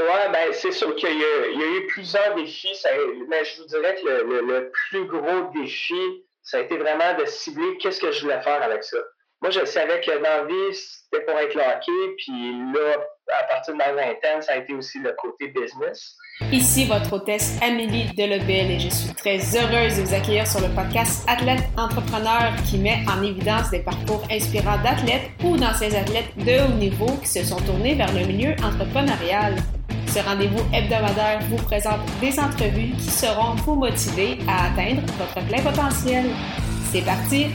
Ouais, ben c'est sûr qu'il y, a eu plusieurs défis, mais je vous dirais que le, plus gros défi, ça a été vraiment de cibler qu'est-ce que je voulais faire avec ça. Moi, je savais que dans la vie, c'était pour être hockey, puis là, à partir de ma vingtaine, ça a été aussi le côté business. Ici votre hôtesse Amélie Delobel et je suis très heureuse de vous accueillir sur le podcast Athlète Entrepreneur qui met en évidence des parcours inspirants d'athlètes ou d'anciens athlètes de haut niveau qui se sont tournés vers le milieu entrepreneurial. Ce rendez-vous hebdomadaire vous présente des entrevues qui seront vous motiver à atteindre votre plein potentiel. C'est parti!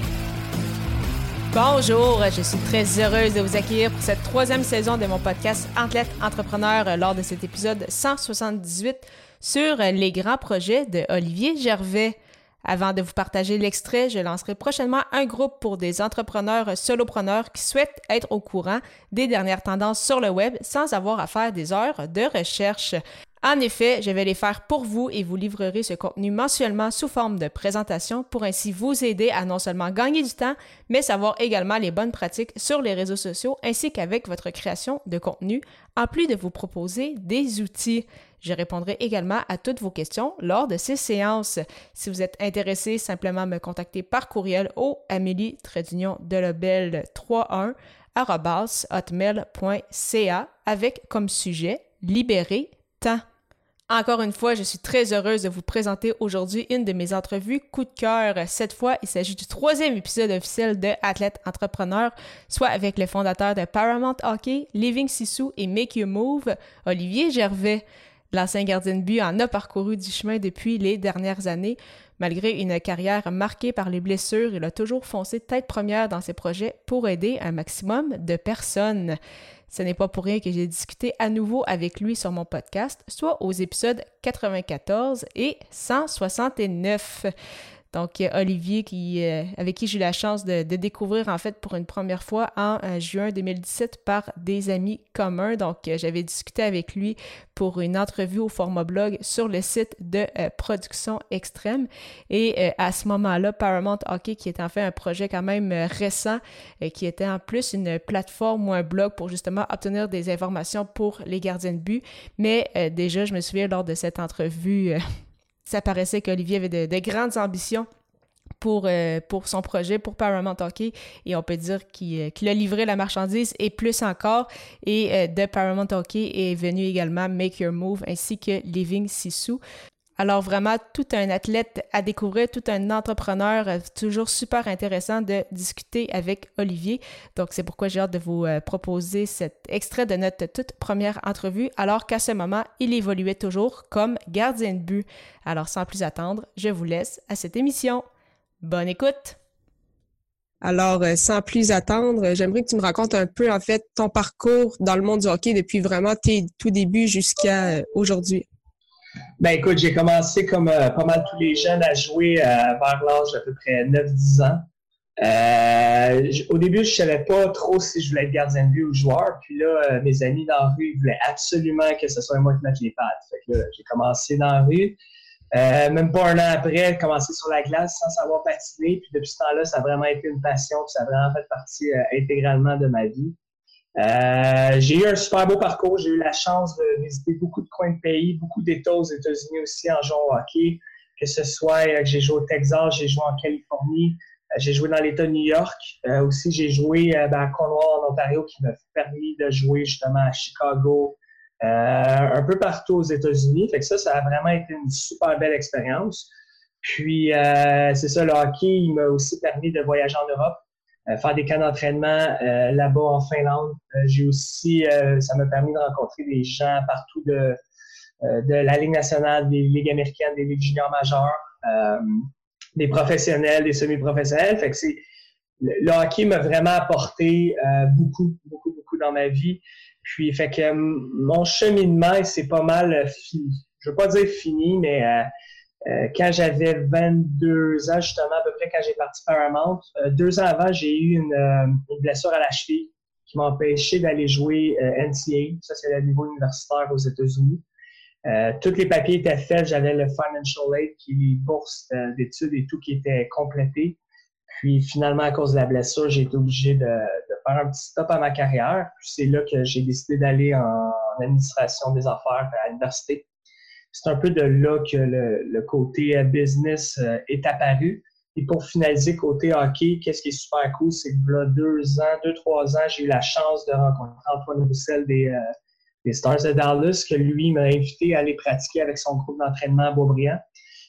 Bonjour, je suis très heureuse de vous accueillir pour cette troisième saison de mon podcast Athlète Entrepreneur lors de cet épisode 178 sur les grands projets de Olivier Gervais. Avant de vous partager l'extrait, je lancerai prochainement un groupe pour des entrepreneurs solopreneurs qui souhaitent être au courant des dernières tendances sur le web sans avoir à faire des heures de recherche. En effet, je vais les faire pour vous et vous livrerai ce contenu mensuellement sous forme de présentation pour ainsi vous aider à non seulement gagner du temps, mais savoir également les bonnes pratiques sur les réseaux sociaux ainsi qu'avec votre création de contenu, en plus de vous proposer des outils. Je répondrai également à toutes vos questions lors de ces séances. Si vous êtes intéressé, simplement me contacter par courriel au amélie delobel 31 hotmail.ca avec comme sujet libérer temps. Encore une fois, je suis très heureuse de vous présenter aujourd'hui une de mes entrevues coup de cœur. Cette fois, il s'agit du troisième épisode officiel de Athlète Entrepreneur, soit avec le fondateur de Paramount Hockey, Living Sissou et Make You Move, Olivier Gervais. L'ancien gardien de but en a parcouru du chemin depuis les dernières années. Malgré une carrière marquée par les blessures, il a toujours foncé tête première dans ses projets pour aider un maximum de personnes. Ce n'est pas pour rien que j'ai discuté à nouveau avec lui sur mon podcast, soit aux épisodes 94 et 169. Donc, Olivier, qui, euh, avec qui j'ai eu la chance de, découvrir, en fait, pour une première fois en euh, juin 2017 par des amis communs. Donc, euh, j'avais discuté avec lui pour une entrevue au format blog sur le site de Production Extrême. Et à ce moment-là, Paramount Hockey, qui était en fait un projet quand même récent, qui était en plus une plateforme ou un blog pour justement obtenir des informations pour les gardiens de but. Mais déjà, je me souviens lors de cette entrevue ça paraissait qu'Olivier avait de, grandes ambitions pour, euh, pour son projet, pour Paramount Hockey, et on peut dire euh, qu'il a livré la marchandise et plus encore. Et euh, de Paramount Hockey est venu également Make Your Move ainsi que Living Sissou. Alors vraiment, tout un athlète à découvrir, tout un entrepreneur, euh, toujours super intéressant de discuter avec Olivier. Donc c'est pourquoi j'ai hâte de vous euh, proposer cet extrait de notre toute première entrevue, alors qu'à ce moment, il évoluait toujours comme gardien de but. Alors sans plus attendre, je vous laisse à cette émission. Bonne écoute! Alors, euh, sans plus attendre, j'aimerais que tu me racontes un peu, en fait, ton parcours dans le monde du hockey depuis vraiment tes tout débuts jusqu'à aujourd'hui. Ben écoute, j'ai commencé comme euh, pas mal tous les jeunes à jouer euh, vers l'âge d'à peu près 9-10 ans. Euh, au début, je savais pas trop si je voulais être gardien de but ou joueur. Puis là, mes amis dans la rue voulaient absolument que ce soit moi qui mette les pattes. Fait que j'ai commencé dans la rue. même pas un an après, j'ai commencé sur la glace sans savoir patiner. Puis depuis ce temps-là, ça a vraiment été une passion. Puis ça a vraiment fait partie intégralement de ma vie. Euh, j'ai eu un super beau parcours. J'ai eu la chance de visiter beaucoup de coins de pays, beaucoup d'États aux États-Unis aussi en jouant au hockey. Que ce soit euh, que j'ai joué au Texas, j'ai joué en Californie, euh, j'ai joué dans l'État de New York. aussi, j'ai joué ben, à Cornwall, en Ontario, qui m'a permis de jouer justement à Chicago, un peu partout aux États-Unis. Fait que ça, ça a vraiment été une super belle expérience. Puis, c'est ça, le hockey, il m'a aussi permis de voyager en Europe. Euh, faire des camps d'entraînement euh, là-bas en Finlande. Euh, j'ai aussi, ça m'a permis de rencontrer des gens partout de, de la Ligue nationale, des ligues américaines, des ligues juniors majeures, des professionnels, des semi-professionnels. Fait que c'est le hockey m'a vraiment apporté beaucoup, beaucoup, beaucoup dans ma vie. Puis, fait que mon cheminement, c'est pas mal fini. Je veux pas dire fini, mais euh, quand j'avais 22 ans, justement, à peu près quand j'ai parti Paramount, euh, deux ans avant, j'ai eu une, euh, une, blessure à la cheville qui m'a empêché d'aller jouer NCA. Ça, c'est le niveau universitaire aux États-Unis. tous les papiers étaient faits. J'avais le Financial Aid, qui est les bourses d'études et tout qui était complété. Puis finalement, à cause de la blessure, j'ai été obligé de, de, faire un petit stop à ma carrière. Puis c'est là que j'ai décidé d'aller en administration des affaires à l'université. C'est un peu de là que le, côté business est apparu. Et pour finaliser côté hockey, qu'est-ce qui est super cool, c'est que là, deux ans, deux, trois ans, j'ai eu la chance de rencontrer Antoine Roussel des, des Stars de Dallas, que lui m'a invité à aller pratiquer avec son groupe d'entraînement à Beaubriand.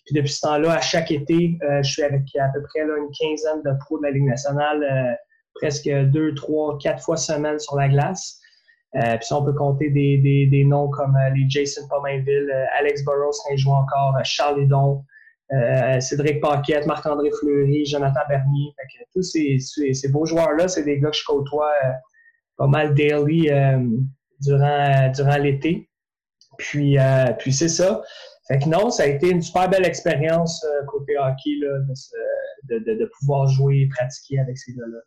Puis depuis ce temps-là, à chaque été, euh, je suis avec à peu près une quinzaine de pros de la Ligue nationale, euh, presque deux, trois, quatre fois semaine sur la glace. Euh, puis on peut compter des, des, des noms comme les Jason Pomainville, Alex Burrows, qui joue encore, Charles Hudon, Cédric Paquette, Marc-André Fleury, Jonathan Bernier. Fait que tous ces, ces, beaux joueurs-là, c'est des gars que je côtoie pas mal daily durant, durant l'été. Puis, puis c'est ça. Fait que non, ça a été une super belle expérience euh, côté hockey là, de, de, de, pouvoir jouer et pratiquer avec ces gars-là.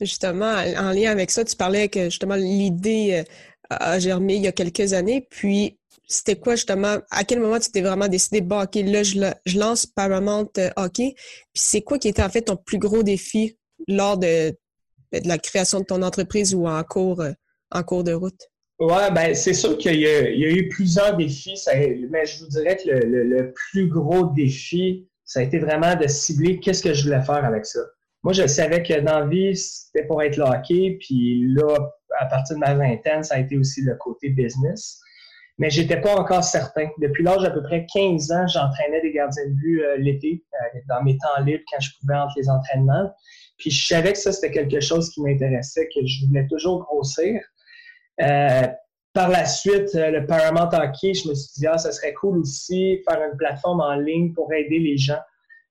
Justement, en lien avec ça, tu parlais que justement l'idée euh, a germé il y a quelques années. Puis, c'était quoi justement, à quel moment tu t'es vraiment décidé, bon, OK, là, je, lance Paramount euh, Hockey. Puis, c'est quoi qui était en fait ton plus gros défi lors de, de la création de ton entreprise ou en cours, en cours de route? Ouais, ben c'est sûr qu'il y, y, a eu plusieurs défis, mais je vous dirais que le, le, plus gros défi, ça a été vraiment de cibler qu'est-ce que je voulais faire avec ça. Moi, je savais que dans la vie, c'était pour être hockey, puis là, à partir de ma vingtaine, ça a été aussi le côté business. Mais j'étais pas encore certain. Depuis l'âge d'à peu près 15 ans, j'entraînais des gardiens de but euh, l'été, euh, dans mes temps libres, quand je pouvais entre les entraînements. Puis je savais que ça, c'était quelque chose qui m'intéressait, que je voulais toujours grossir. Euh, par la suite, le Paramount Hockey, je me suis dit, ah, ça serait cool aussi faire une plateforme en ligne pour aider les gens.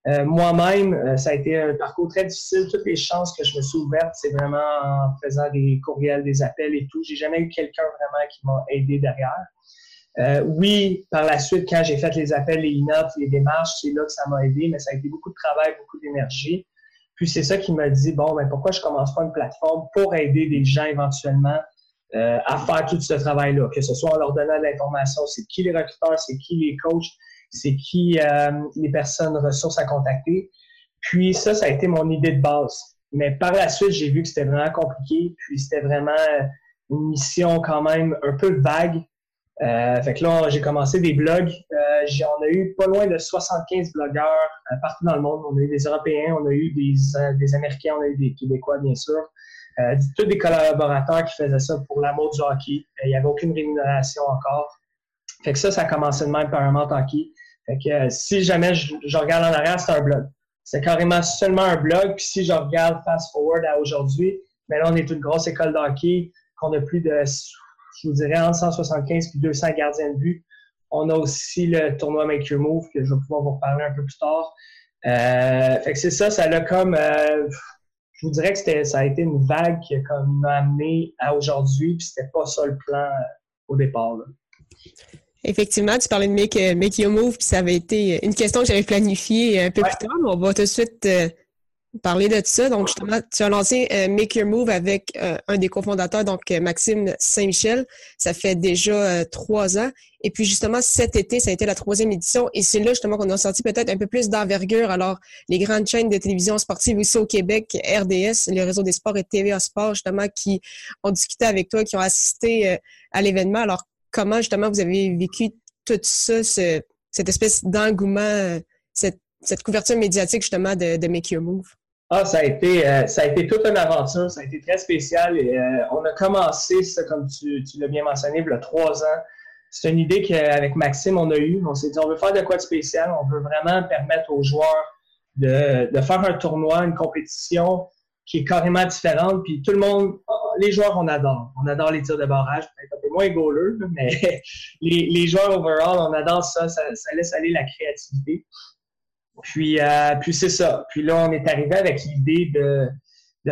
Euh, moi-même, ça a été un parcours très difficile. Toutes les chances que je me suis ouverte, c'est vraiment en faisant des courriels, des appels et tout. J'ai jamais eu quelqu'un vraiment qui m'a aidé derrière. oui, par la suite, quand j'ai fait les appels, les emails, les démarches, c'est là que ça m'a aidé, mais ça a été beaucoup de travail, beaucoup d'énergie. Puis c'est ça qui m'a dit, bon, ben pourquoi je commence pas une plateforme pour aider des gens éventuellement euh, à faire tout ce travail-là, que ce soit en leur donnant de l'information, c'est qui les recruteurs, c'est qui les coachs, c'est qui euh, les personnes ressources à contacter. Puis ça, ça a été mon idée de base. Mais par la suite, j'ai vu que c'était vraiment compliqué, puis c'était vraiment une mission quand même un peu vague. Euh, fait que là, j'ai commencé des blogs. Euh, on a eu pas loin de 75 blogueurs partout dans le monde. On a eu des Européens, on a eu des, des Américains, on a eu des Québécois, bien sûr. Euh, tous des collaborateurs qui faisaient ça pour l'amour du hockey. Euh, il n'y avait aucune rémunération encore. Fait que ça, ça a commencé de même par un hockey. Fait que euh, si jamais je, regarde en arrière, c'est un blog. C'est carrément seulement un blog. Puis si je regarde fast forward à aujourd'hui, mais ben là, on est une grosse école de hockey, qu'on a plus de, je vous dirais, entre 175 puis 200 gardiens de but. On a aussi le tournoi Make Your Move, que je vais pouvoir vous reparler un peu plus tard. Euh, fait que c'est ça, ça a comme je vous dirais que ça a été une vague qui m'a amené à aujourd'hui, puis c'était pas ça le plan euh, au départ. Effectivement, tu parlais de make, euh, make, Your Move, puis ça avait été une question que j'avais planifiée un peu plus tard, mais on va tout de suite euh, parler de ça. Donc, justement, tu as lancé Make Your Move avec un des cofondateurs, donc Maxime Saint-Michel. Ça fait déjà trois ans. Et puis justement, cet été, ça a été la troisième édition et c'est là justement qu'on a sorti peut-être un peu plus d'envergure. Alors, les grandes chaînes de télévision sportive ici au Québec, RDS, le réseau des sports et TVA Sport, justement, qui ont discuté avec toi, qui ont assisté euh, à l'événement. Alors, comment justement vous avez vécu tout ça, cette espèce d'engouement, euh, cette, couverture médiatique justement de, Make Your Move? Ah, ça a été euh, ça a été toute une aventure, ça a été très spécial. Et, on a commencé ça, comme tu, tu l'as bien mentionné, il y a trois ans c'est une idée qu'avec Maxime, on a eue. On s'est dit, on veut faire de quoi de spécial. On veut vraiment permettre aux joueurs de, faire un tournoi, une compétition qui est carrément différente. Puis tout le monde, les joueurs, on adore. On adore les tirs de barrage, peut-être un peu moins goaleux, mais les, joueurs overall, on adore ça. Ça, laisse aller la créativité. Puis, euh, puis c'est ça. Puis là, on est arrivé avec l'idée de,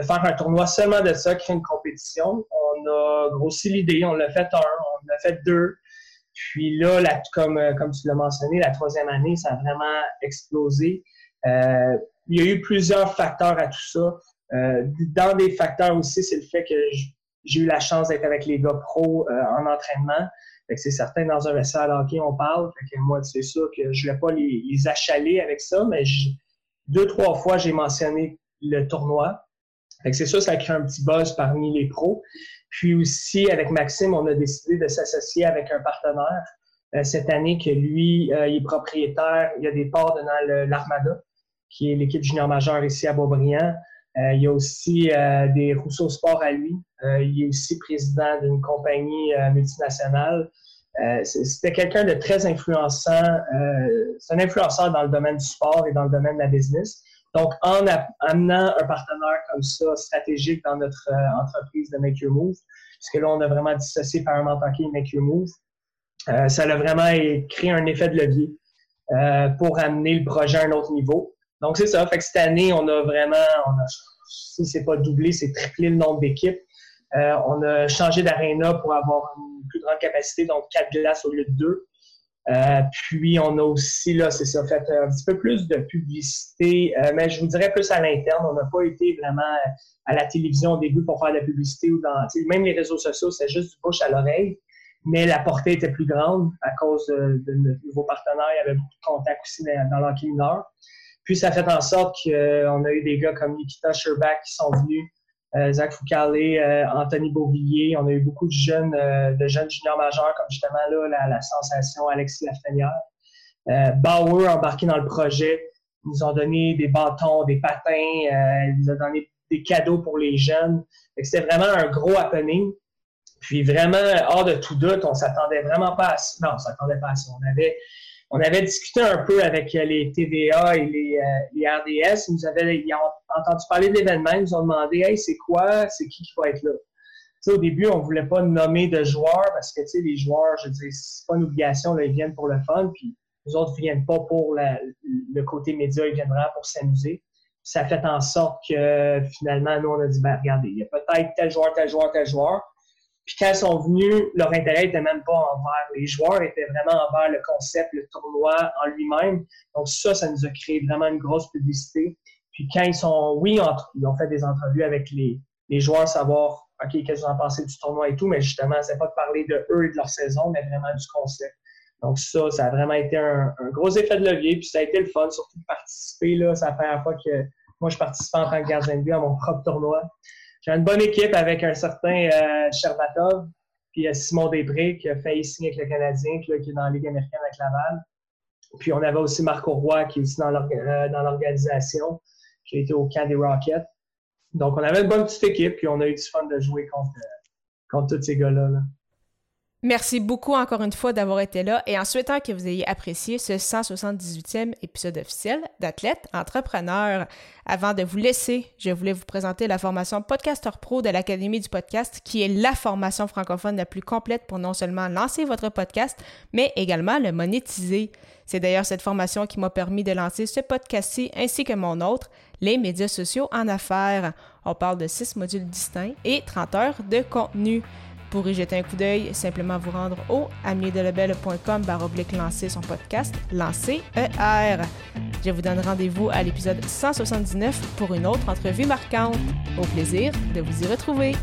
faire un tournoi seulement de ça, créer une compétition. On a grossi l'idée, on l'a fait un, on l'a fait deux. Puis là, comme, euh, comme tu l'as mentionné, la troisième année, ça a vraiment explosé. Euh, il y a eu plusieurs facteurs à tout ça. Euh, dans des facteurs aussi, c'est le fait que j'ai eu la chance d'être avec les gars pros en entraînement. c'est certain, dans un vestiaire hockey, on parle. Que moi, c'est sûr que je ne vais pas les, achaler avec ça, mais deux, trois fois, j'ai mentionné le tournoi. C'est ça, ça crée un petit buzz parmi les pros. Puis aussi, avec Maxime, on a décidé de s'associer avec un partenaire euh, cette année que lui, euh, est propriétaire, il y a des parts dans l'Armada, qui est l'équipe junior majeure ici à Beaubriand. Euh, il y a aussi des Rousseau Sport à lui. il est aussi président d'une compagnie multinationale. C'était quelqu'un de très influençant. C'est un influenceur dans le domaine du sport et dans le domaine de la business. Donc, en amenant un partenaire comme ça stratégique dans notre euh, entreprise de Make Your Move, puisque là, on a vraiment dissocié Paramount Hockey et Make Your Move, euh, ça a vraiment créé un effet de levier euh, pour amener le projet à un autre niveau. Donc, c'est ça. Fait que cette année, on a vraiment, on a, si c'est pas doublé, c'est triplé le nombre d'équipes. on a changé d'aréna pour avoir une plus grande capacité, donc quatre glaces au lieu de deux. Euh, puis on a aussi, là, c'est ça, fait un petit peu plus de publicité, euh, mais je vous dirais plus à l'interne. On n'a pas été vraiment à la télévision au début pour faire de la publicité ou dans. Même les réseaux sociaux, c'est juste du bouche à l'oreille. Mais la portée était plus grande à cause de, notre nouveau partenaire. Il y avait beaucoup de contacts aussi dans, dans. Puis ça a fait en sorte qu'on a eu des gars comme Nikita Sherbach qui sont venus euh, Zach Foucault, euh, Anthony Beauvillier. On a eu beaucoup de jeunes, euh, de jeunes juniors majeurs, comme justement là, la, sensation Alexis Lafrenière. Bauer embarqué dans le projet. Ils nous ont donné des bâtons, des patins. ils nous ont donné des cadeaux pour les jeunes. C'était vraiment un gros happening. Puis vraiment, hors de tout doute, on s'attendait vraiment pas à ça. Non, on s'attendait pas à ça. On avait on avait discuté un peu avec euh, les TVA et les, euh, RDS. Ils nous avaient ils ont entendu parler de l'événement. Ils nous ont demandé Hey, c'est quoi? C'est qui qui va être là? Au début, on ne voulait pas nommer de joueurs parce que les joueurs, je dis, c'est pas une obligation, là, ils viennent pour le fun, puis les autres ne viennent pas pour le côté média, ils viennent vraiment pour s'amuser. Ça fait en sorte que finalement, nous, on a dit ben, regardez, il y a peut-être tel joueur, tel joueur, tel joueur. Puis quand ils sont venus, leur intérêt n'était même pas envers les joueurs, était vraiment envers le concept, le tournoi en lui-même. Donc ça, ça nous a créé vraiment une grosse publicité. Puis quand ils sont, oui, ils ont fait des entrevues avec les, les joueurs, savoir, OK, qu'est-ce qu'ils ont pensé du tournoi et tout, mais justement, c'est pas de parler de eux et de leur saison, mais vraiment du concept. Donc ça, ça a vraiment été un, gros effet de levier, puis ça a été le fun, surtout de participer. Là, c'est la première fois que moi, je participe en tant que gardien de but à mon propre tournoi. J'ai une bonne équipe avec un certain euh, Sherbatov, puis Simon Després qui a fait signer avec le Canadien, qui est dans la Ligue américaine avec Laval. Puis on avait aussi Marco Roy qui est aussi dans euh, l'organisation, qui a été au camp des Rockets. Donc on avait une bonne petite équipe, puis on a eu du fun de jouer contre, euh, contre tous ces gars-là. là Merci beaucoup encore une fois d'avoir été là et en souhaitant que vous ayez apprécié ce 178e épisode officiel d'Athlète Entrepreneur. Avant de vous laisser, je voulais vous présenter la formation Podcaster Pro de l'Académie du podcast, qui est la formation francophone la plus complète pour non seulement lancer votre podcast, mais également le monétiser. C'est d'ailleurs cette formation qui m'a permis de lancer ce podcast-ci ainsi que mon autre, les médias sociaux en affaires. On parle de six modules distincts et 30 heures de contenu. Pour y jeter un coup d'œil, simplement vous rendre au ameliedelebel.com baroblique lancer son podcast Lancer ER. Je vous donne rendez-vous à l'épisode 179 pour une autre entrevue marquante. Au plaisir de vous y retrouver.